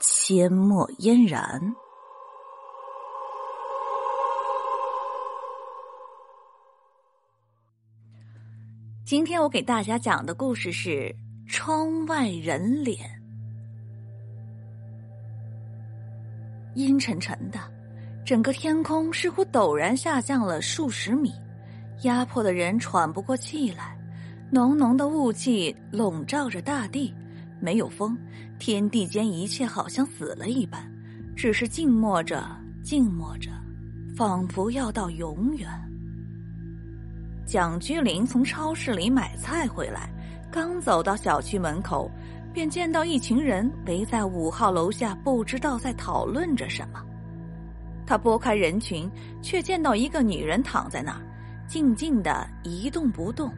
阡陌嫣然。今天我给大家讲的故事是《窗外人脸》，阴沉沉的。整个天空似乎陡然下降了数十米，压迫的人喘不过气来。浓浓的雾气笼罩着大地，没有风，天地间一切好像死了一般，只是静默着，静默着，仿佛要到永远。蒋居林从超市里买菜回来，刚走到小区门口，便见到一群人围在五号楼下，不知道在讨论着什么。他拨开人群，却见到一个女人躺在那儿，静静的一动不动。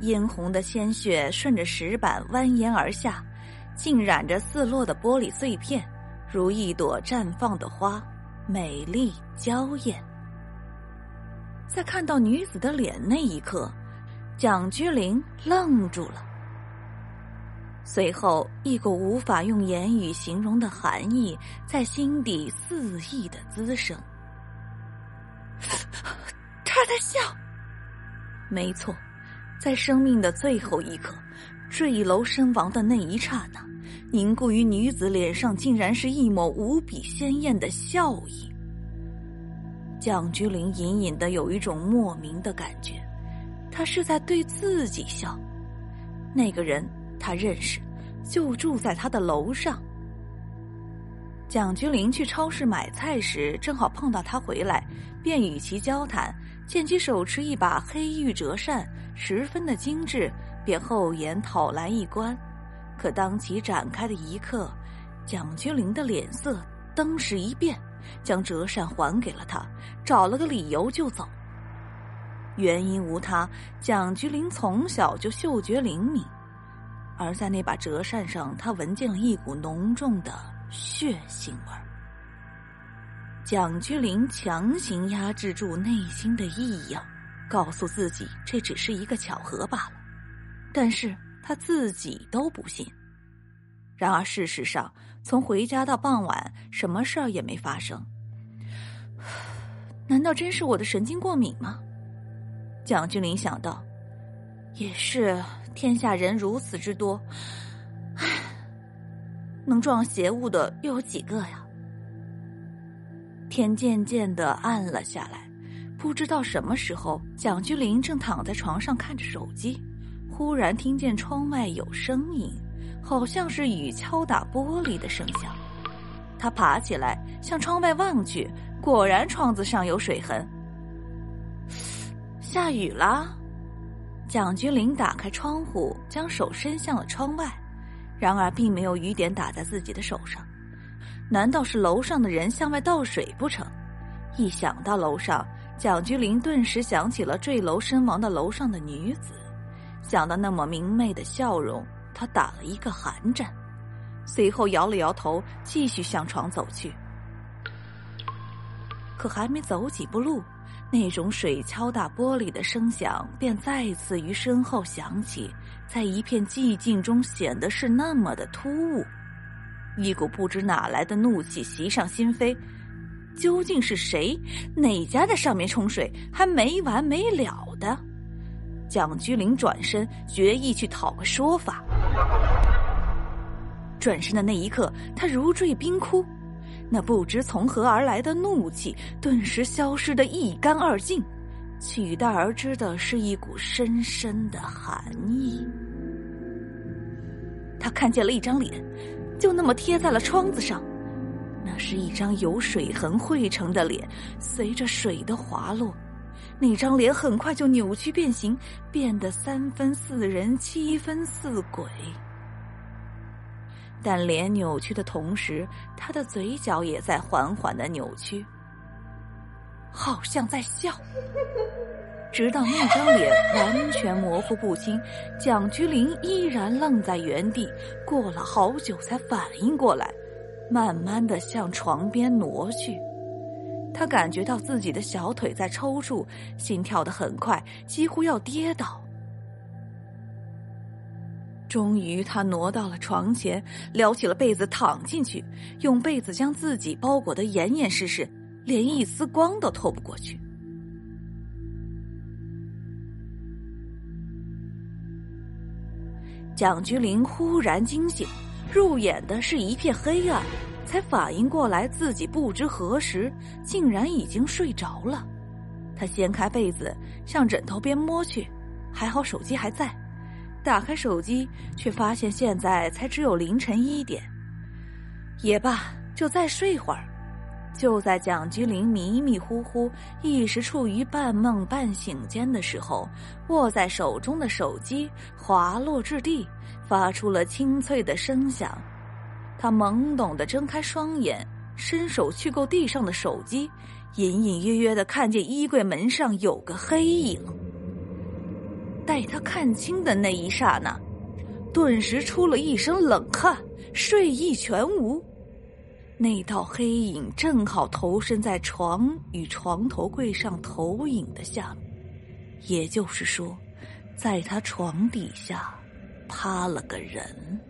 殷红的鲜血顺着石板蜿蜒而下，浸染着四落的玻璃碎片，如一朵绽放的花，美丽娇艳。在看到女子的脸那一刻，蒋居林愣住了。随后，一股无法用言语形容的寒意在心底肆意的滋生。他在笑。没错，在生命的最后一刻，坠楼身亡的那一刹那，凝固于女子脸上，竟然是一抹无比鲜艳的笑意。蒋菊林隐隐的有一种莫名的感觉，他是在对自己笑。那个人。他认识，就住在他的楼上。蒋君林去超市买菜时，正好碰到他回来，便与其交谈。见其手持一把黑玉折扇，十分的精致，便厚颜讨来一观。可当其展开的一刻，蒋君林的脸色登时一变，将折扇还给了他，找了个理由就走。原因无他，蒋君林从小就嗅觉灵敏。而在那把折扇上，他闻见了一股浓重的血腥味儿。蒋居林强行压制住内心的异样，告诉自己这只是一个巧合罢了。但是他自己都不信。然而事实上，从回家到傍晚，什么事儿也没发生。难道真是我的神经过敏吗？蒋君林想到。也是。天下人如此之多，唉，能撞邪物的又有几个呀？天渐渐的暗了下来，不知道什么时候，蒋居林正躺在床上看着手机，忽然听见窗外有声音，好像是雨敲打玻璃的声响。他爬起来向窗外望去，果然窗子上有水痕。下雨了。蒋君林打开窗户，将手伸向了窗外，然而并没有雨点打在自己的手上。难道是楼上的人向外倒水不成？一想到楼上，蒋君林顿时想起了坠楼身亡的楼上的女子。想到那么明媚的笑容，他打了一个寒战，随后摇了摇头，继续向床走去。可还没走几步路。那种水敲打玻璃的声响便再次于身后响起，在一片寂静中显得是那么的突兀。一股不知哪来的怒气袭上心扉，究竟是谁？哪家在上面冲水？还没完没了的？蒋居林转身，决意去讨个说法。转身的那一刻，他如坠冰窟。那不知从何而来的怒气顿时消失的一干二净，取代而之的是一股深深的寒意。他看见了一张脸，就那么贴在了窗子上，那是一张由水痕绘成的脸。随着水的滑落，那张脸很快就扭曲变形，变得三分似人，七分似鬼。但脸扭曲的同时，他的嘴角也在缓缓的扭曲，好像在笑。直到那张脸完全模糊不清，蒋居林依然愣在原地，过了好久才反应过来，慢慢的向床边挪去。他感觉到自己的小腿在抽搐，心跳的很快，几乎要跌倒。终于，他挪到了床前，撩起了被子躺进去，用被子将自己包裹得严严实实，连一丝光都透不过去。蒋菊林忽然惊醒，入眼的是一片黑暗，才反应过来自己不知何时竟然已经睡着了。他掀开被子，向枕头边摸去，还好手机还在。打开手机，却发现现在才只有凌晨一点。也罢，就再睡会儿。就在蒋菊玲迷迷糊糊、一时处于半梦半醒间的时候，握在手中的手机滑落至地，发出了清脆的声响。他懵懂的睁开双眼，伸手去够地上的手机，隐隐约约的看见衣柜门上有个黑影。待他看清的那一刹那，顿时出了一身冷汗，睡意全无。那道黑影正好投身在床与床头柜上投影的下面，也就是说，在他床底下趴了个人。